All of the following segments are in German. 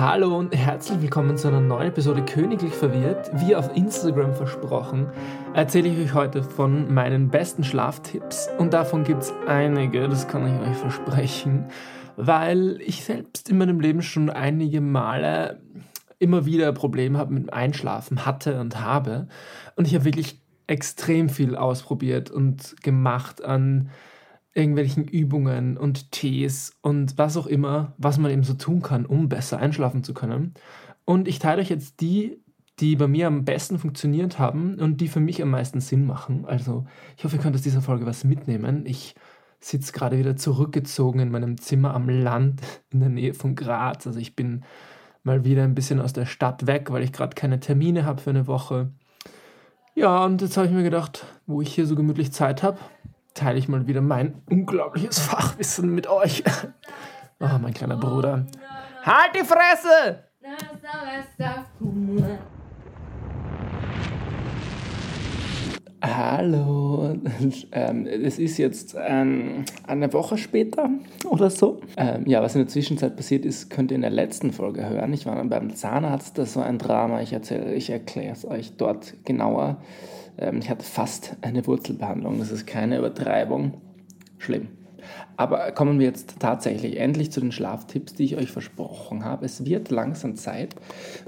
Hallo und herzlich willkommen zu einer neuen Episode Königlich Verwirrt. Wie auf Instagram versprochen, erzähle ich euch heute von meinen besten Schlaftipps. Und davon gibt es einige, das kann ich euch versprechen, weil ich selbst in meinem Leben schon einige Male immer wieder Probleme habe mit Einschlafen, hatte und habe. Und ich habe wirklich extrem viel ausprobiert und gemacht an irgendwelchen Übungen und Tees und was auch immer, was man eben so tun kann, um besser einschlafen zu können. Und ich teile euch jetzt die, die bei mir am besten funktioniert haben und die für mich am meisten Sinn machen. Also ich hoffe, ihr könnt aus dieser Folge was mitnehmen. Ich sitze gerade wieder zurückgezogen in meinem Zimmer am Land in der Nähe von Graz. Also ich bin mal wieder ein bisschen aus der Stadt weg, weil ich gerade keine Termine habe für eine Woche. Ja, und jetzt habe ich mir gedacht, wo ich hier so gemütlich Zeit habe, teile ich mal wieder mein unglaubliches Fachwissen mit euch. Oh, mein kleiner Bruder. Halt die Fresse! Hallo, ähm, es ist jetzt ähm, eine Woche später oder so. Ähm, ja, was in der Zwischenzeit passiert ist, könnt ihr in der letzten Folge hören. Ich war beim Zahnarzt, das war ein Drama. Ich, ich erkläre es euch dort genauer. Ähm, ich hatte fast eine Wurzelbehandlung, das ist keine Übertreibung. Schlimm. Aber kommen wir jetzt tatsächlich endlich zu den Schlaftipps, die ich euch versprochen habe. Es wird langsam Zeit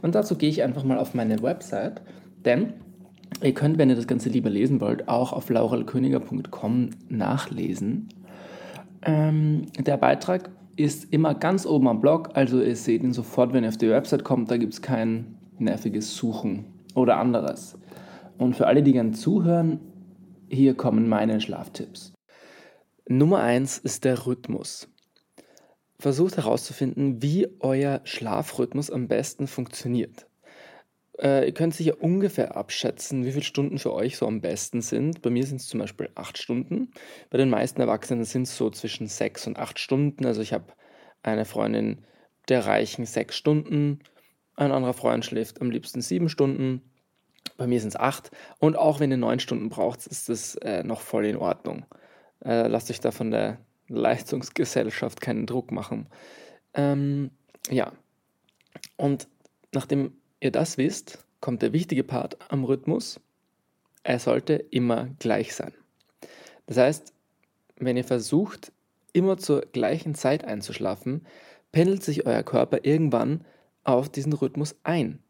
und dazu gehe ich einfach mal auf meine Website, denn ihr könnt, wenn ihr das Ganze lieber lesen wollt, auch auf laurelköniger.com nachlesen. Ähm, der Beitrag ist immer ganz oben am Blog, also ihr seht ihn sofort, wenn ihr auf die Website kommt, da gibt es kein nerviges Suchen oder anderes. Und für alle, die gern zuhören, hier kommen meine Schlaftipps. Nummer eins ist der Rhythmus. Versucht herauszufinden, wie euer Schlafrhythmus am besten funktioniert. Äh, ihr könnt sicher ungefähr abschätzen, wie viele Stunden für euch so am besten sind. Bei mir sind es zum Beispiel acht Stunden. Bei den meisten Erwachsenen sind es so zwischen sechs und acht Stunden. Also ich habe eine Freundin, der reichen sechs Stunden. Ein anderer Freund schläft am liebsten sieben Stunden. Bei mir sind es acht. Und auch wenn ihr neun Stunden braucht, ist das äh, noch voll in Ordnung. Äh, lasst euch da von der Leistungsgesellschaft keinen Druck machen. Ähm, ja. Und nachdem ihr das wisst, kommt der wichtige Part am Rhythmus. Er sollte immer gleich sein. Das heißt, wenn ihr versucht, immer zur gleichen Zeit einzuschlafen, pendelt sich euer Körper irgendwann auf diesen Rhythmus ein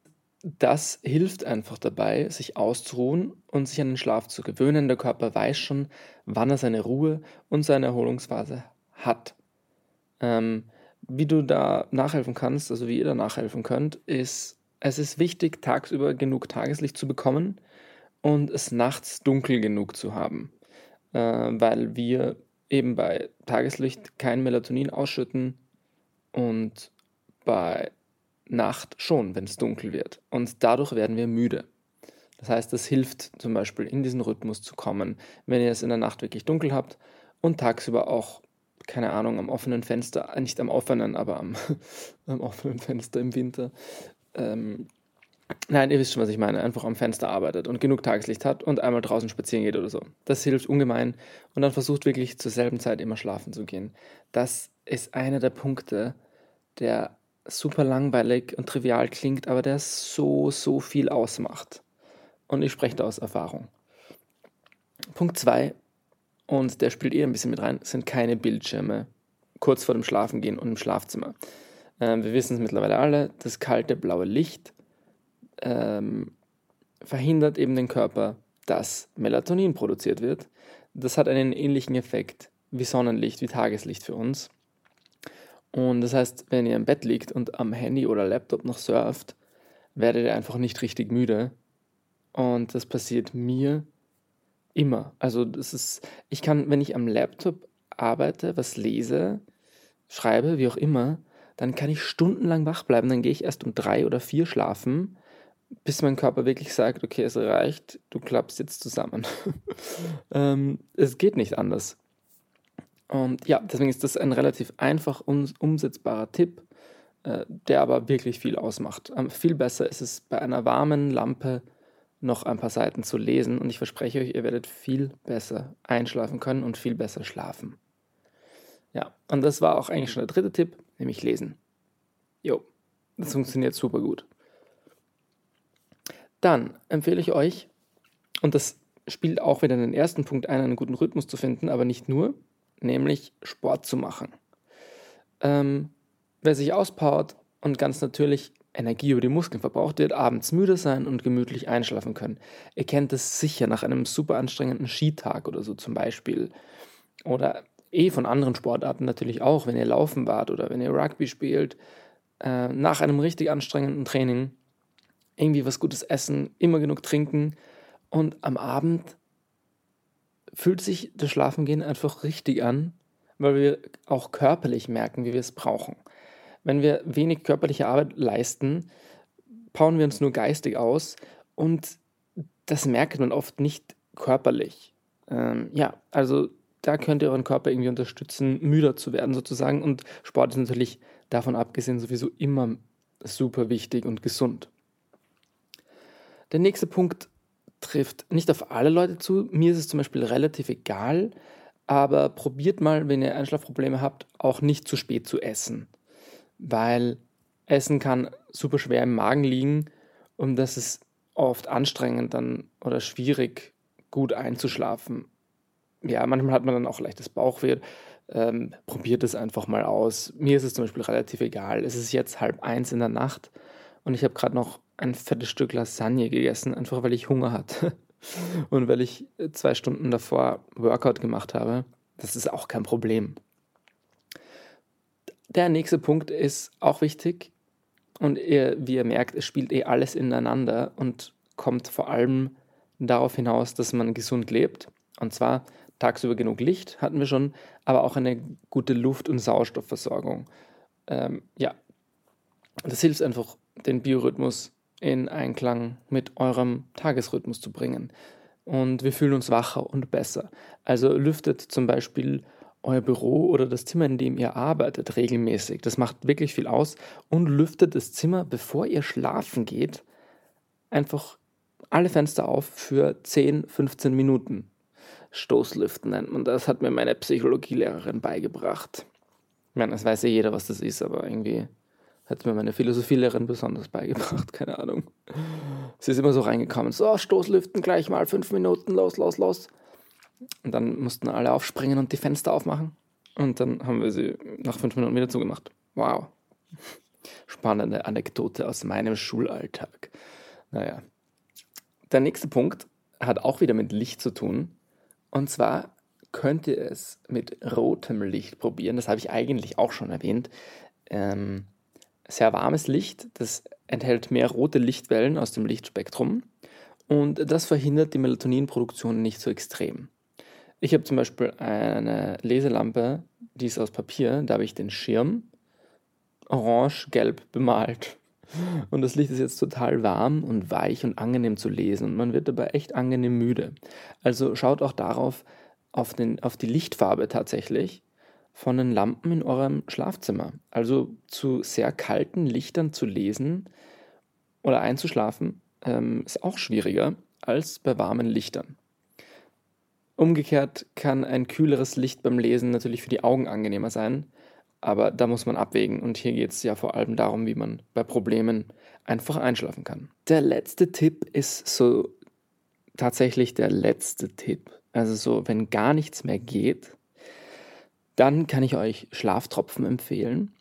das hilft einfach dabei, sich auszuruhen und sich an den Schlaf zu gewöhnen. Der Körper weiß schon, wann er seine Ruhe und seine Erholungsphase hat. Ähm, wie du da nachhelfen kannst, also wie ihr da nachhelfen könnt, ist, es ist wichtig, tagsüber genug Tageslicht zu bekommen und es nachts dunkel genug zu haben, äh, weil wir eben bei Tageslicht kein Melatonin ausschütten und bei Nacht schon, wenn es dunkel wird. Und dadurch werden wir müde. Das heißt, das hilft zum Beispiel in diesen Rhythmus zu kommen, wenn ihr es in der Nacht wirklich dunkel habt und tagsüber auch, keine Ahnung, am offenen Fenster, äh, nicht am offenen, aber am, am offenen Fenster im Winter. Ähm, nein, ihr wisst schon, was ich meine. Einfach am Fenster arbeitet und genug Tageslicht hat und einmal draußen spazieren geht oder so. Das hilft ungemein und dann versucht wirklich zur selben Zeit immer schlafen zu gehen. Das ist einer der Punkte, der super langweilig und trivial klingt, aber der so, so viel ausmacht. Und ich spreche da aus Erfahrung. Punkt 2, und der spielt eher ein bisschen mit rein, sind keine Bildschirme kurz vor dem Schlafengehen und im Schlafzimmer. Ähm, wir wissen es mittlerweile alle, das kalte blaue Licht ähm, verhindert eben den Körper, dass Melatonin produziert wird. Das hat einen ähnlichen Effekt wie Sonnenlicht, wie Tageslicht für uns. Und das heißt, wenn ihr im Bett liegt und am Handy oder Laptop noch surft, werdet ihr einfach nicht richtig müde. Und das passiert mir immer. Also das ist, ich kann, wenn ich am Laptop arbeite, was lese, schreibe, wie auch immer, dann kann ich stundenlang wach bleiben. Dann gehe ich erst um drei oder vier schlafen, bis mein Körper wirklich sagt, okay, es reicht, du klappst jetzt zusammen. ähm, es geht nicht anders. Und ja, deswegen ist das ein relativ einfach umsetzbarer Tipp, äh, der aber wirklich viel ausmacht. Ähm, viel besser ist es bei einer warmen Lampe noch ein paar Seiten zu lesen und ich verspreche euch, ihr werdet viel besser einschlafen können und viel besser schlafen. Ja, und das war auch eigentlich schon der dritte Tipp, nämlich lesen. Jo, Das funktioniert super gut. Dann empfehle ich euch, und das spielt auch wieder in den ersten Punkt ein, einen guten Rhythmus zu finden, aber nicht nur, nämlich Sport zu machen. Ähm, wer sich auspowert und ganz natürlich Energie über die Muskeln verbraucht, wird abends müde sein und gemütlich einschlafen können. Ihr kennt es sicher nach einem super anstrengenden Skitag oder so zum Beispiel. Oder eh von anderen Sportarten natürlich auch, wenn ihr laufen wart oder wenn ihr Rugby spielt. Äh, nach einem richtig anstrengenden Training irgendwie was Gutes essen, immer genug trinken und am Abend fühlt sich das Schlafengehen einfach richtig an, weil wir auch körperlich merken, wie wir es brauchen. Wenn wir wenig körperliche Arbeit leisten, bauen wir uns nur geistig aus und das merkt man oft nicht körperlich. Ähm, ja, also da könnt ihr euren Körper irgendwie unterstützen, müder zu werden sozusagen und Sport ist natürlich davon abgesehen sowieso immer super wichtig und gesund. Der nächste Punkt trifft nicht auf alle Leute zu. Mir ist es zum Beispiel relativ egal, aber probiert mal, wenn ihr Einschlafprobleme habt, auch nicht zu spät zu essen, weil Essen kann super schwer im Magen liegen und das ist oft anstrengend dann oder schwierig, gut einzuschlafen. Ja, manchmal hat man dann auch leichtes Bauchweh. Ähm, probiert es einfach mal aus. Mir ist es zum Beispiel relativ egal. Es ist jetzt halb eins in der Nacht und ich habe gerade noch ein fettes Stück Lasagne gegessen, einfach weil ich Hunger hatte. Und weil ich zwei Stunden davor Workout gemacht habe. Das ist auch kein Problem. Der nächste Punkt ist auch wichtig. Und ihr, wie ihr merkt, es spielt eh alles ineinander und kommt vor allem darauf hinaus, dass man gesund lebt. Und zwar tagsüber genug Licht, hatten wir schon, aber auch eine gute Luft- und Sauerstoffversorgung. Ähm, ja, das hilft einfach, den Biorhythmus in Einklang mit eurem Tagesrhythmus zu bringen. Und wir fühlen uns wacher und besser. Also lüftet zum Beispiel euer Büro oder das Zimmer, in dem ihr arbeitet, regelmäßig. Das macht wirklich viel aus. Und lüftet das Zimmer, bevor ihr schlafen geht, einfach alle Fenster auf für 10, 15 Minuten. Stoßlüften nennt man das, hat mir meine Psychologielehrerin beigebracht. Ich meine, das weiß ja jeder, was das ist, aber irgendwie hat mir meine Philosophielehrerin besonders beigebracht, keine Ahnung. Sie ist immer so reingekommen, so Stoßlüften gleich mal, fünf Minuten, los, los, los. Und dann mussten alle aufspringen und die Fenster aufmachen. Und dann haben wir sie nach fünf Minuten wieder zugemacht. Wow. Spannende Anekdote aus meinem Schulalltag. Naja. Der nächste Punkt hat auch wieder mit Licht zu tun. Und zwar könnt ihr es mit rotem Licht probieren. Das habe ich eigentlich auch schon erwähnt. Ähm, sehr warmes Licht, das enthält mehr rote Lichtwellen aus dem Lichtspektrum und das verhindert die Melatoninproduktion nicht so extrem. Ich habe zum Beispiel eine Leselampe, die ist aus Papier, da habe ich den Schirm orange-gelb bemalt. Und das Licht ist jetzt total warm und weich und angenehm zu lesen und man wird dabei echt angenehm müde. Also schaut auch darauf, auf, den, auf die Lichtfarbe tatsächlich von den Lampen in eurem Schlafzimmer. Also zu sehr kalten Lichtern zu lesen oder einzuschlafen ähm, ist auch schwieriger als bei warmen Lichtern. Umgekehrt kann ein kühleres Licht beim Lesen natürlich für die Augen angenehmer sein, aber da muss man abwägen und hier geht es ja vor allem darum, wie man bei Problemen einfach einschlafen kann. Der letzte Tipp ist so tatsächlich der letzte Tipp. Also so, wenn gar nichts mehr geht, dann kann ich euch Schlaftropfen empfehlen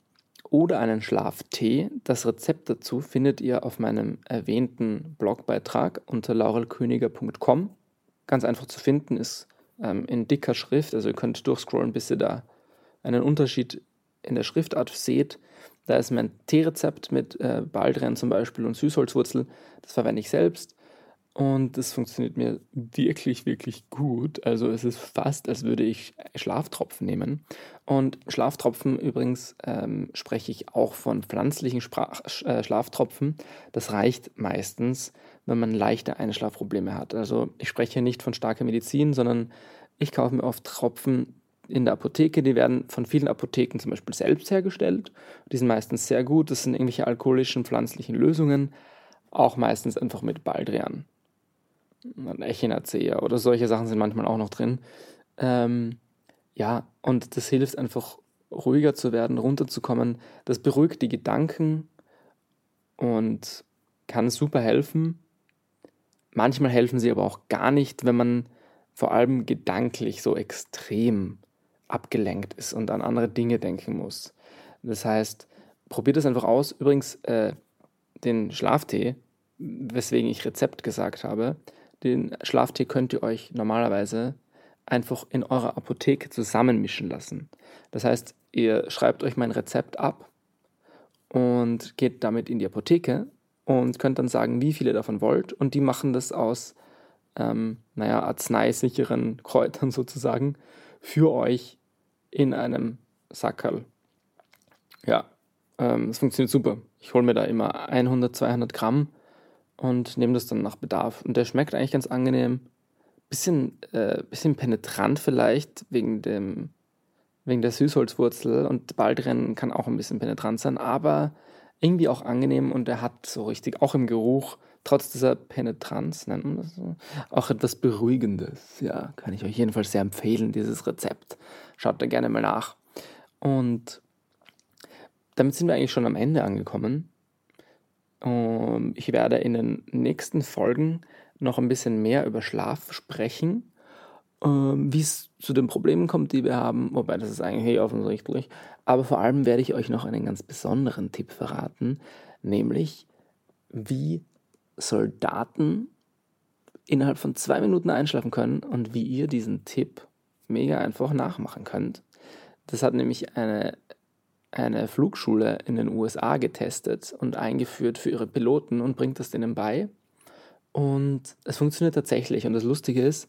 oder einen Schlaftee. Das Rezept dazu findet ihr auf meinem erwähnten Blogbeitrag unter laurelköniger.com. Ganz einfach zu finden ist ähm, in dicker Schrift, also ihr könnt durchscrollen, bis ihr da einen Unterschied in der Schriftart seht. Da ist mein Teerezept mit äh, Baldrian zum Beispiel und Süßholzwurzel. Das verwende ich selbst. Und das funktioniert mir wirklich, wirklich gut. Also es ist fast, als würde ich Schlaftropfen nehmen. Und Schlaftropfen übrigens ähm, spreche ich auch von pflanzlichen Sprach äh, Schlaftropfen. Das reicht meistens, wenn man leichte Einschlafprobleme hat. Also ich spreche nicht von starker Medizin, sondern ich kaufe mir oft Tropfen in der Apotheke. Die werden von vielen Apotheken zum Beispiel selbst hergestellt. Die sind meistens sehr gut. Das sind irgendwelche alkoholischen pflanzlichen Lösungen. Auch meistens einfach mit Baldrian Echinacea oder solche Sachen sind manchmal auch noch drin. Ähm, ja, und das hilft einfach ruhiger zu werden, runterzukommen. Das beruhigt die Gedanken und kann super helfen. Manchmal helfen sie aber auch gar nicht, wenn man vor allem gedanklich so extrem abgelenkt ist und an andere Dinge denken muss. Das heißt, probiert es einfach aus. Übrigens, äh, den Schlaftee, weswegen ich Rezept gesagt habe, den Schlaftee könnt ihr euch normalerweise einfach in eurer Apotheke zusammenmischen lassen. Das heißt, ihr schreibt euch mein Rezept ab und geht damit in die Apotheke und könnt dann sagen, wie viele davon wollt. Und die machen das aus, ähm, naja, arzneisicheren Kräutern sozusagen für euch in einem Sackerl. Ja, ähm, es funktioniert super. Ich hole mir da immer 100, 200 Gramm und nehme das dann nach Bedarf. Und der schmeckt eigentlich ganz angenehm. Bisschen, äh, bisschen penetrant vielleicht wegen dem wegen der Süßholzwurzel und Baldrian kann auch ein bisschen penetrant sein, aber irgendwie auch angenehm und er hat so richtig, auch im Geruch, trotz dieser Penetranz, nennt man das so, auch etwas Beruhigendes. Ja, kann ich euch jedenfalls sehr empfehlen, dieses Rezept. Schaut da gerne mal nach. Und damit sind wir eigentlich schon am Ende angekommen. Ich werde in den nächsten Folgen noch ein bisschen mehr über Schlaf sprechen ähm, wie es zu den Problemen kommt, die wir haben, wobei das ist eigentlich eh offensichtlich. Aber vor allem werde ich euch noch einen ganz besonderen Tipp verraten, nämlich wie Soldaten innerhalb von zwei Minuten einschlafen können und wie ihr diesen Tipp mega einfach nachmachen könnt. Das hat nämlich eine, eine Flugschule in den USA getestet und eingeführt für ihre Piloten und bringt das denen bei. Und es funktioniert tatsächlich. Und das Lustige ist,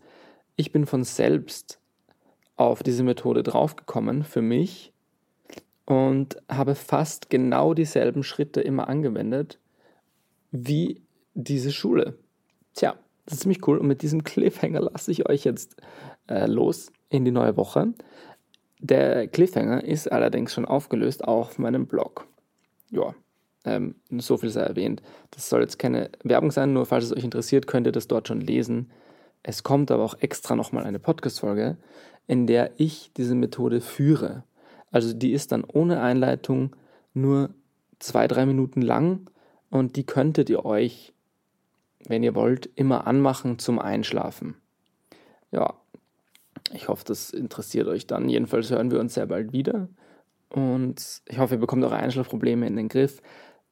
ich bin von selbst auf diese Methode draufgekommen für mich und habe fast genau dieselben Schritte immer angewendet wie diese Schule. Tja, das ist ziemlich cool und mit diesem Cliffhanger lasse ich euch jetzt äh, los in die neue Woche. Der Cliffhanger ist allerdings schon aufgelöst auf meinem Blog. Ja, ähm, so viel sei erwähnt. Das soll jetzt keine Werbung sein, nur falls es euch interessiert, könnt ihr das dort schon lesen. Es kommt aber auch extra nochmal eine Podcast-Folge, in der ich diese Methode führe. Also die ist dann ohne Einleitung nur zwei, drei Minuten lang und die könntet ihr euch, wenn ihr wollt, immer anmachen zum Einschlafen. Ja, ich hoffe, das interessiert euch dann. Jedenfalls hören wir uns sehr bald wieder und ich hoffe, ihr bekommt eure Einschlafprobleme in den Griff.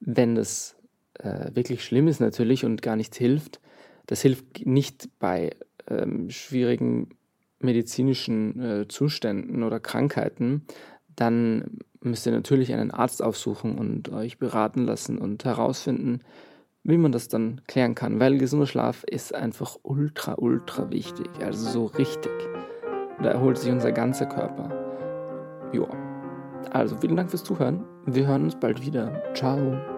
Wenn das äh, wirklich schlimm ist natürlich und gar nichts hilft, das hilft nicht bei ähm, schwierigen medizinischen äh, Zuständen oder Krankheiten. Dann müsst ihr natürlich einen Arzt aufsuchen und euch beraten lassen und herausfinden, wie man das dann klären kann, weil gesunder Schlaf ist einfach ultra, ultra wichtig, also so richtig. Da erholt sich unser ganzer Körper. Joa. Also vielen Dank fürs Zuhören. Wir hören uns bald wieder. Ciao.